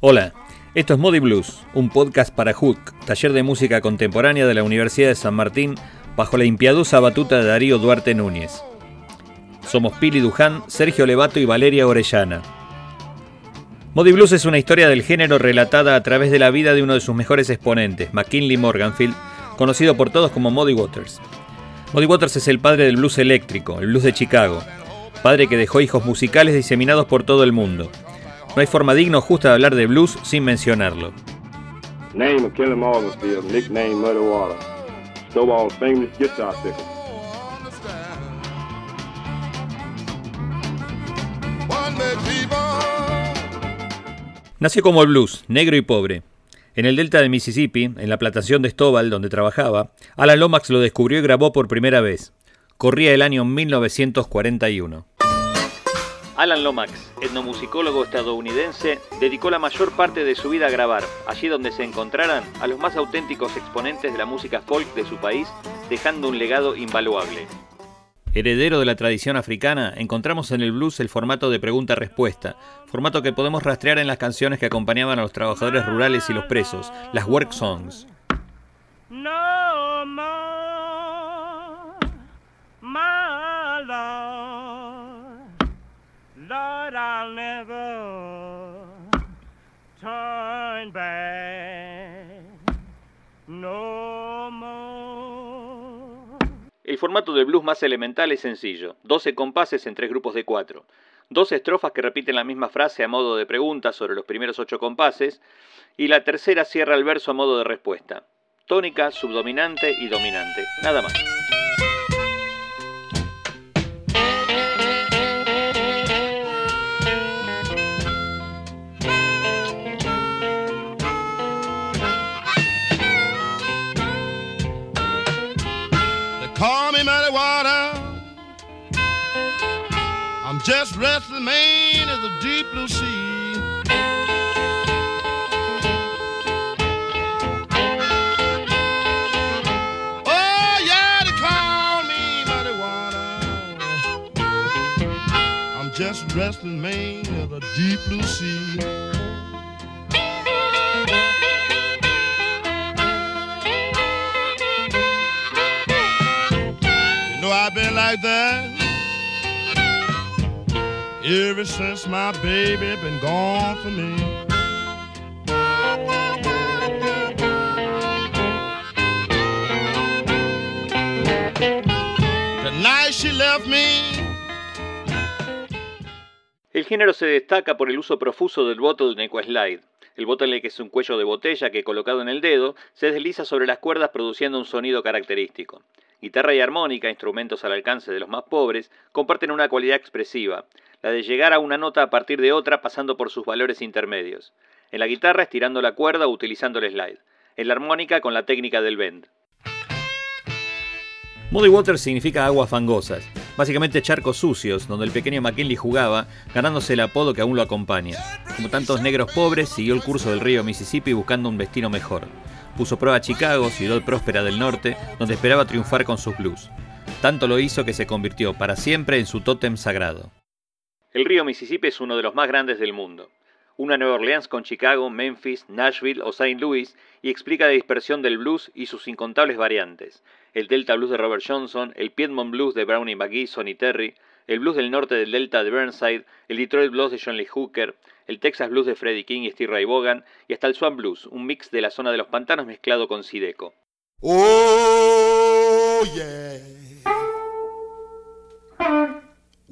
Hola, esto es Modi Blues, un podcast para Hook, taller de música contemporánea de la Universidad de San Martín, bajo la impiadosa batuta de Darío Duarte Núñez. Somos Pili Duján, Sergio Levato y Valeria Orellana. Modi Blues es una historia del género relatada a través de la vida de uno de sus mejores exponentes, McKinley Morganfield, conocido por todos como Muddy Waters. Muddy Waters es el padre del blues eléctrico, el blues de Chicago, padre que dejó hijos musicales diseminados por todo el mundo. No hay forma digna o justa de hablar de blues sin mencionarlo. Name of Kelly Morganfield, nickname Muddy Water. Snowball's famous guitar picker. Nació como el blues, negro y pobre. En el delta de Mississippi, en la plantación de Stovall, donde trabajaba, Alan Lomax lo descubrió y grabó por primera vez. Corría el año 1941. Alan Lomax, etnomusicólogo estadounidense, dedicó la mayor parte de su vida a grabar, allí donde se encontraran a los más auténticos exponentes de la música folk de su país, dejando un legado invaluable. Heredero de la tradición africana, encontramos en el blues el formato de pregunta-respuesta, formato que podemos rastrear en las canciones que acompañaban a los trabajadores rurales y los presos, las work songs. No El formato del blues más elemental es sencillo, 12 compases en tres grupos de cuatro. Dos estrofas que repiten la misma frase a modo de pregunta sobre los primeros ocho compases, y la tercera cierra el verso a modo de respuesta. Tónica, subdominante y dominante. Nada más. Just restless man of the deep blue sea. Oh yeah, they call me muddy water. I'm just restless man of the deep blue sea. I've been like that ever since my baby been gone from me. The night she left me. El género se destaca por el uso profuso del bottleneck o slide. El bottleneck es un cuello de botella que, colocado en el dedo, se desliza sobre las cuerdas produciendo un sonido característico. Guitarra y armónica, instrumentos al alcance de los más pobres, comparten una cualidad expresiva, la de llegar a una nota a partir de otra pasando por sus valores intermedios. En la guitarra estirando la cuerda o utilizando el slide. En la armónica con la técnica del bend. Muddy Waters significa aguas fangosas, básicamente charcos sucios, donde el pequeño McKinley jugaba, ganándose el apodo que aún lo acompaña. Como tantos negros pobres, siguió el curso del río Mississippi buscando un destino mejor. Puso prueba a Chicago, ciudad próspera del norte, donde esperaba triunfar con sus blues. Tanto lo hizo que se convirtió para siempre en su tótem sagrado. El río Mississippi es uno de los más grandes del mundo. Una Nueva Orleans con Chicago, Memphis, Nashville o St. Louis y explica la dispersión del blues y sus incontables variantes. El Delta Blues de Robert Johnson, el Piedmont Blues de Brownie McGee, Sonny Terry, el blues del norte del Delta de Burnside, el Detroit Blues de John Lee Hooker, el Texas Blues de Freddie King y Steve Ray Vaughan y hasta el Swan Blues, un mix de la zona de los pantanos mezclado con Sideco. Oh.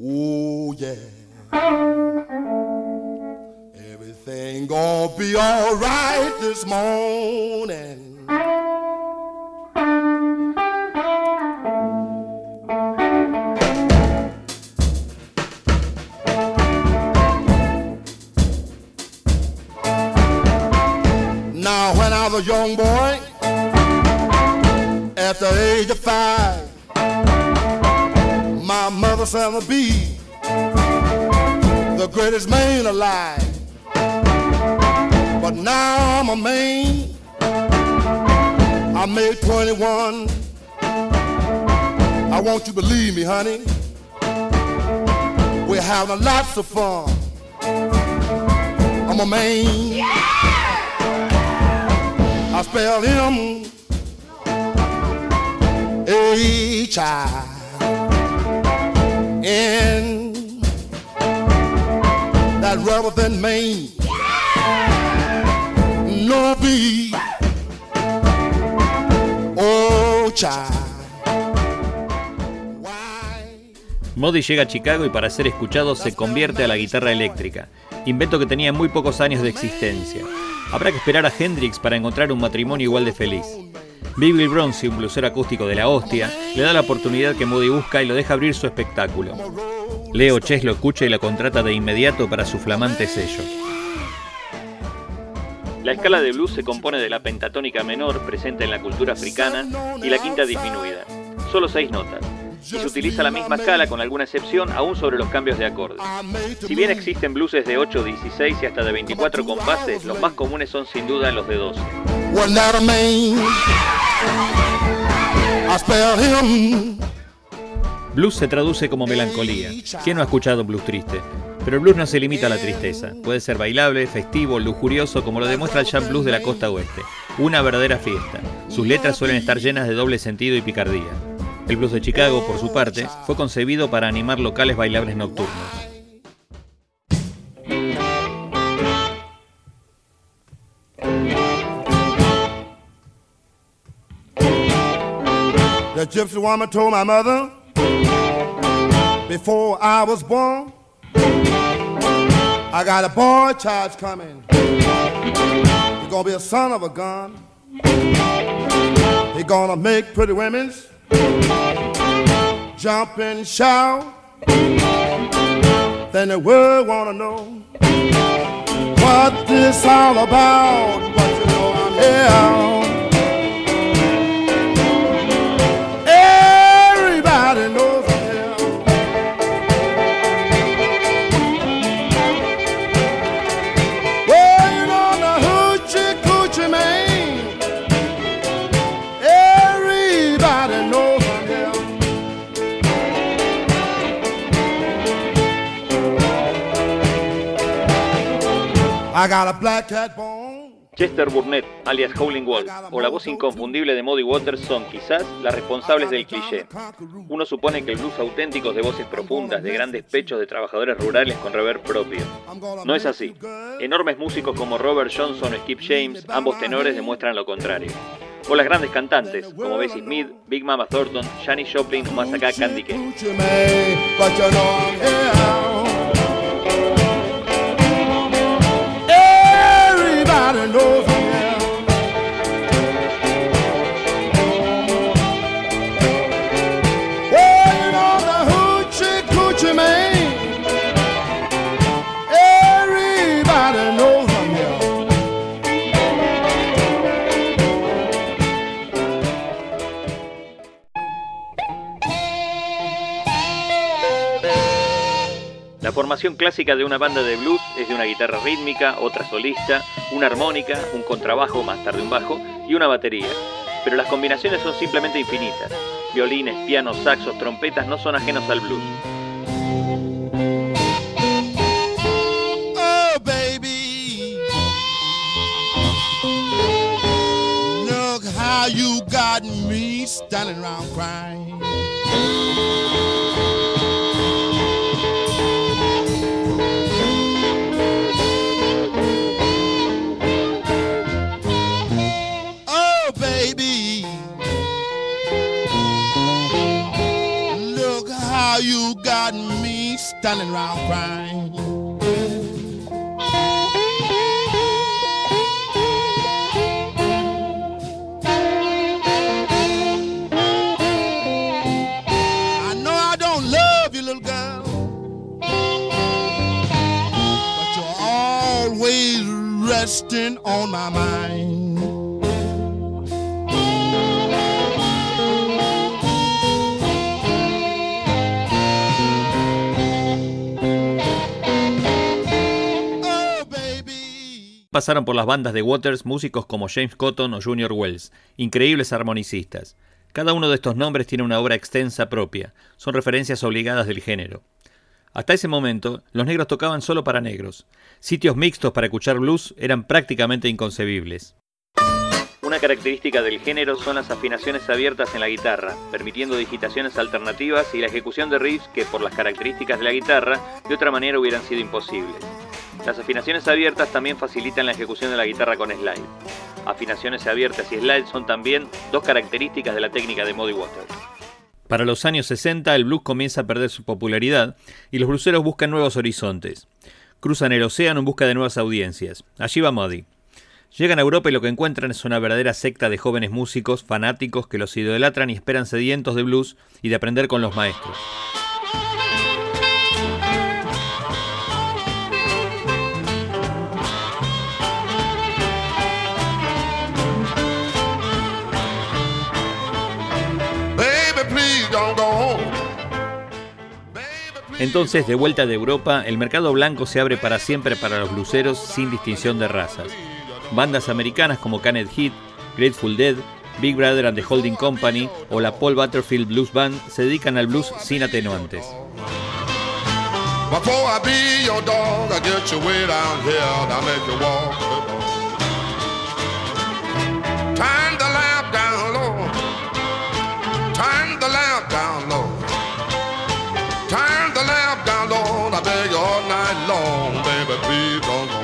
Oh. Everything gonna be alright this morning. Now, when I was a young boy, at the age of five, my mother said to be the greatest man alive. But now I'm a man. I made 21. I want you to believe me, honey. We're having lots of fun. I'm a Maine. I spell him H I N. That rubber than Maine. Oh, child. Modi llega a Chicago y para ser escuchado se convierte a la guitarra eléctrica, invento que tenía muy pocos años de existencia. Habrá que esperar a Hendrix para encontrar un matrimonio igual de feliz. Bill Bronzy, un blusero acústico de la hostia, le da la oportunidad que Modi busca y lo deja abrir su espectáculo. Leo Chess lo escucha y la contrata de inmediato para su flamante sello. La escala de blues se compone de la pentatónica menor presente en la cultura africana y la quinta disminuida, solo seis notas y se utiliza la misma escala con alguna excepción aún sobre los cambios de acordes. Si bien existen blueses de 8, 16 y hasta de 24 compases, los más comunes son sin duda los de 12. Blues se traduce como melancolía. ¿Quién no ha escuchado blues triste? Pero el blues no se limita a la tristeza. Puede ser bailable, festivo, lujurioso, como lo demuestra el jam blues de la costa oeste. Una verdadera fiesta. Sus letras suelen estar llenas de doble sentido y picardía. El blues de Chicago, por su parte, fue concebido para animar locales bailables nocturnos. The gypsy woman told my mother before I was born, I got a boy child coming. He's gonna be a son of a gun. He's gonna make pretty women's jump and shout. Then the world wanna know what this all about. But you know I'm here. Chester Burnett, alias Howling Wolf, o la voz inconfundible de Muddy Waters son quizás las responsables del cliché. Uno supone que el blues auténtico es de voces profundas, de grandes pechos de trabajadores rurales con rever propio. No es así. Enormes músicos como Robert Johnson o Skip James, ambos tenores demuestran lo contrario. O las grandes cantantes, como Bessie Smith, Big Mama Thornton, Janis Joplin o más acá Candy King. Formación clásica de una banda de blues es de una guitarra rítmica, otra solista, una armónica, un contrabajo, más tarde un bajo y una batería. Pero las combinaciones son simplemente infinitas. Violines, pianos, saxos, trompetas no son ajenos al blues. Oh, you got me standing around crying. Standing around crying. I know I don't love you, little girl, but you're always resting on my mind. Pasaron por las bandas de Waters músicos como James Cotton o Junior Wells, increíbles armonicistas. Cada uno de estos nombres tiene una obra extensa propia, son referencias obligadas del género. Hasta ese momento, los negros tocaban solo para negros. Sitios mixtos para escuchar blues eran prácticamente inconcebibles. Una característica del género son las afinaciones abiertas en la guitarra, permitiendo digitaciones alternativas y la ejecución de riffs que por las características de la guitarra de otra manera hubieran sido imposibles. Las afinaciones abiertas también facilitan la ejecución de la guitarra con slide. Afinaciones abiertas y slide son también dos características de la técnica de Muddy Waters. Para los años 60 el blues comienza a perder su popularidad y los blueseros buscan nuevos horizontes. Cruzan el océano en busca de nuevas audiencias. Allí va Muddy. Llegan a Europa y lo que encuentran es una verdadera secta de jóvenes músicos fanáticos que los idolatran y esperan sedientos de blues y de aprender con los maestros. Entonces, de vuelta de Europa, el mercado blanco se abre para siempre para los bluseros sin distinción de razas. Bandas americanas como Canet Heat, Grateful Dead, Big Brother and the Holding Company o la Paul Butterfield Blues Band se dedican al blues sin atenuantes. all night long, baby, please don't. go.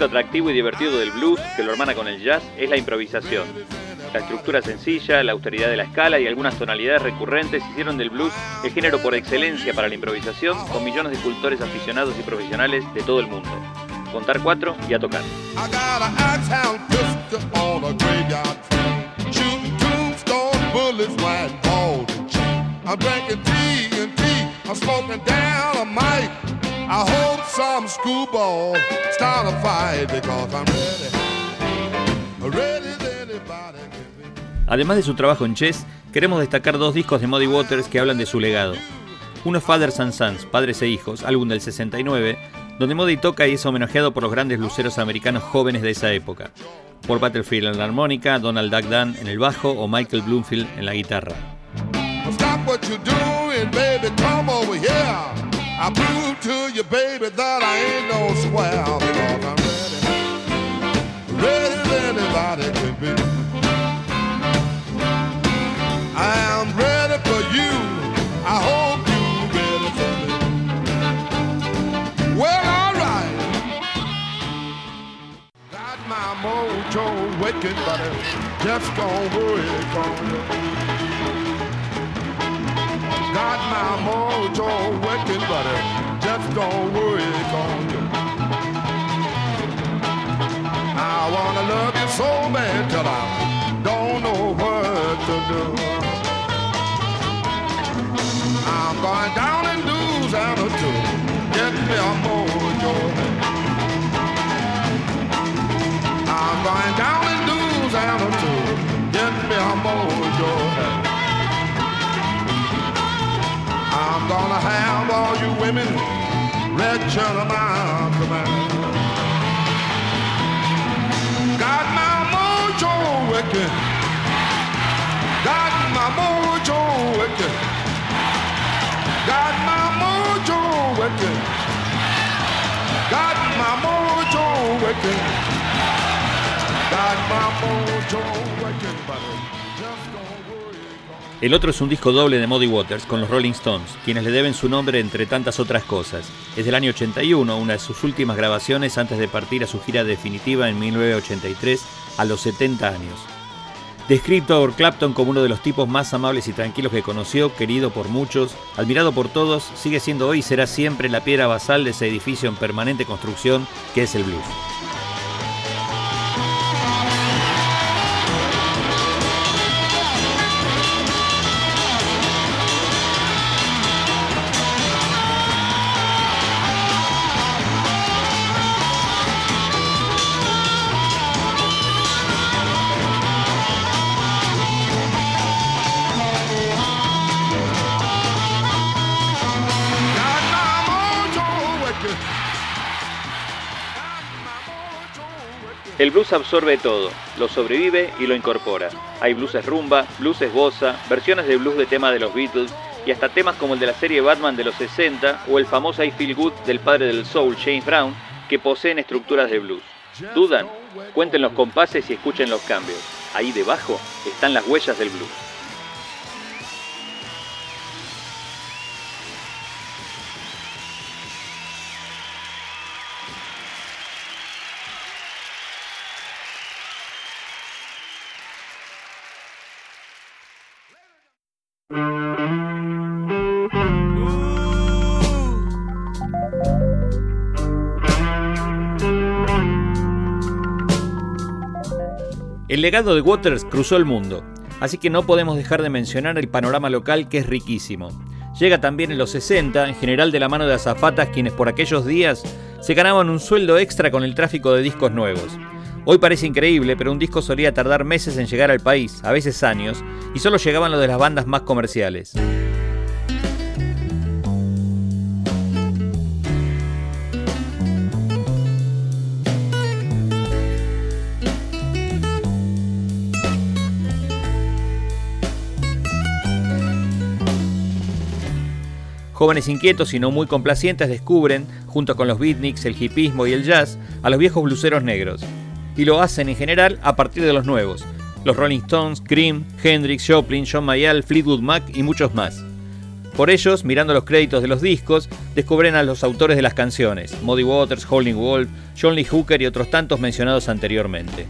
Aspecto atractivo y divertido del blues que lo hermana con el jazz es la improvisación. La estructura sencilla, la austeridad de la escala y algunas tonalidades recurrentes hicieron del blues el género por excelencia para la improvisación con millones de cultores aficionados y profesionales de todo el mundo. Contar cuatro y a tocar. I hope some start a fight because I'm ready. Anybody. Además de su trabajo en chess, queremos destacar dos discos de Muddy Waters que hablan de su legado. Uno es Fathers and Sons, Padres e Hijos, álbum del 69, donde Muddy toca y es homenajeado por los grandes luceros americanos jóvenes de esa época. Por Butterfield en la armónica, Donald Duck Dunn en el bajo o Michael Bloomfield en la guitarra. Stop what you're doing, baby, come over here. I prove to you, baby, that I ain't no square because I'm ready, ready as anybody can be. I am ready for you. I hope you're ready for me. Well, all right. Got my mojo waking, but just don't worry, gonna got my mojo working, but just don't worry, on you. I wanna love you so bad till I don't know what to do. I'm going down in Louisiana to get me a mojo. I'm going down in Louisiana to get me a mojo. I'm gonna have women red my command. Got my mojo wicked. Got my mojo wicked. Got my mojo wicked. Got my mojo wicked. Got my mojo wicked, buddy. El otro es un disco doble de Muddy Waters con los Rolling Stones, quienes le deben su nombre entre tantas otras cosas. Es del año 81, una de sus últimas grabaciones antes de partir a su gira definitiva en 1983 a los 70 años. Descrito por Clapton como uno de los tipos más amables y tranquilos que conoció, querido por muchos, admirado por todos, sigue siendo hoy y será siempre la piedra basal de ese edificio en permanente construcción que es el blues. El blues absorbe todo, lo sobrevive y lo incorpora. Hay blues rumba, blues bossa, versiones de blues de tema de los Beatles y hasta temas como el de la serie Batman de los 60 o el famoso I Feel Good del padre del soul, James Brown, que poseen estructuras de blues. ¿Dudan? Cuenten los compases y escuchen los cambios. Ahí debajo están las huellas del blues. El legado de Waters cruzó el mundo, así que no podemos dejar de mencionar el panorama local que es riquísimo. Llega también en los 60, en general de la mano de azafatas quienes por aquellos días se ganaban un sueldo extra con el tráfico de discos nuevos. Hoy parece increíble, pero un disco solía tardar meses en llegar al país, a veces años, y solo llegaban los de las bandas más comerciales. Jóvenes inquietos y no muy complacientes descubren, junto con los beatniks, el hipismo y el jazz, a los viejos bluseros negros. Y lo hacen en general a partir de los nuevos, los Rolling Stones, Cream, Hendrix, Joplin, John Mayall, Fleetwood Mac y muchos más. Por ellos, mirando los créditos de los discos, descubren a los autores de las canciones, Muddy Waters, Holding Wolf, John Lee Hooker y otros tantos mencionados anteriormente.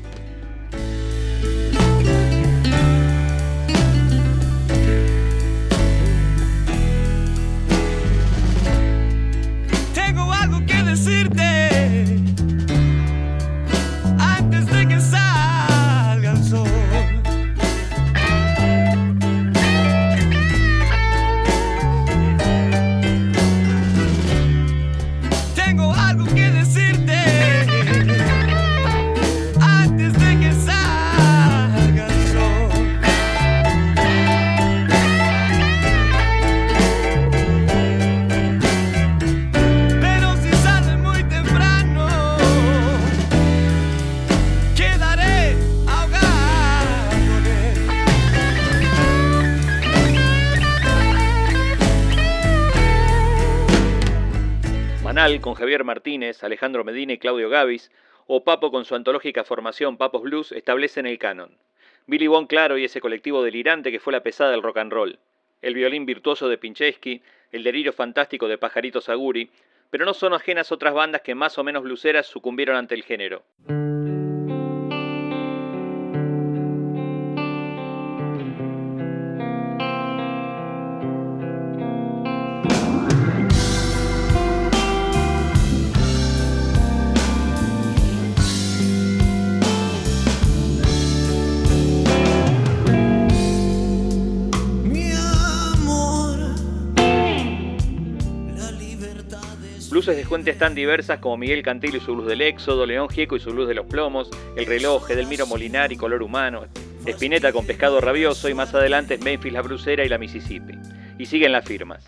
Con Javier Martínez, Alejandro Medina y Claudio Gavis, o Papo con su antológica formación Papos Blues establecen el canon. Billy Bon Claro y ese colectivo delirante que fue la pesada del rock and roll. El violín virtuoso de Pinchesky, el delirio fantástico de Pajarito Saguri, pero no son ajenas otras bandas que más o menos bluseras sucumbieron ante el género. Tan diversas como Miguel Cantillo y su luz del Éxodo, León Gieco y su luz de los plomos, El reloj, Edelmiro Molinar y Color Humano, Espineta con Pescado Rabioso y más adelante Memphis la Brucera y la Mississippi. Y siguen las firmas.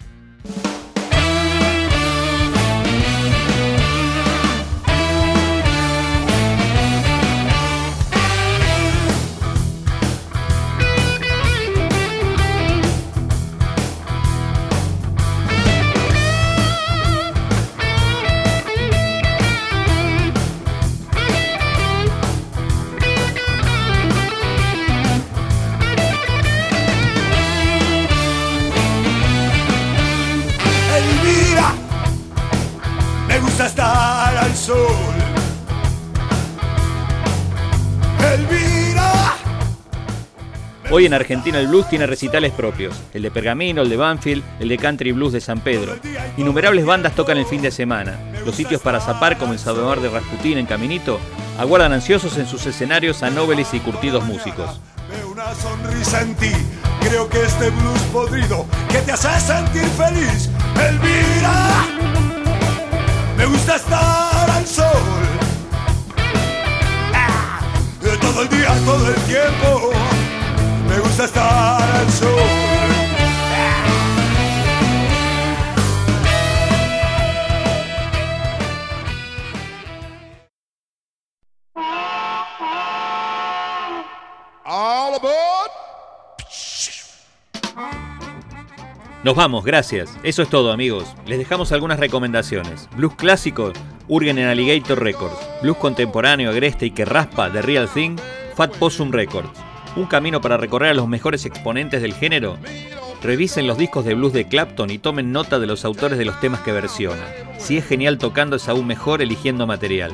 Hoy en Argentina el blues tiene recitales propios, el de Pergamino, el de Banfield, el de Country Blues de San Pedro. Innumerables bandas tocan el fin de semana. Los sitios para zapar como el Sadomar de Rasputín en Caminito aguardan ansiosos en sus escenarios a nobles y curtidos músicos. una sonrisa en ti, creo que este blues podrido que te hace sentir feliz, Elvira, me gusta estar al sol, ah, todo el día, todo el tiempo me gusta estar al. Nos vamos, gracias. Eso es todo, amigos. Les dejamos algunas recomendaciones. Blues clásico, Urgen en Alligator Records. Blues contemporáneo, agreste y que raspa, de Real Thing, Fat Possum Records. Un camino para recorrer a los mejores exponentes del género. Revisen los discos de blues de Clapton y tomen nota de los autores de los temas que versiona. Si es genial tocando, es aún mejor eligiendo material.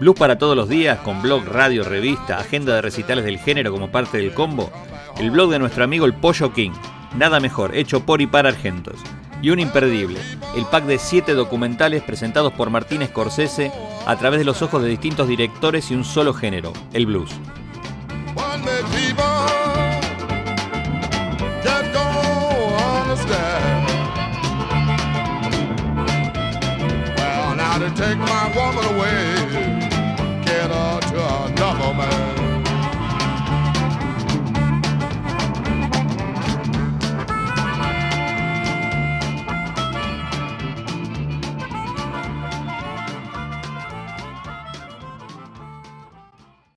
Blues para todos los días, con blog, radio, revista, agenda de recitales del género como parte del combo. El blog de nuestro amigo el Pollo King. Nada mejor, hecho por y para argentos. Y un imperdible, el pack de 7 documentales presentados por Martín Scorsese a través de los ojos de distintos directores y un solo género, el blues. Day people just don't understand. Well, now take my woman away,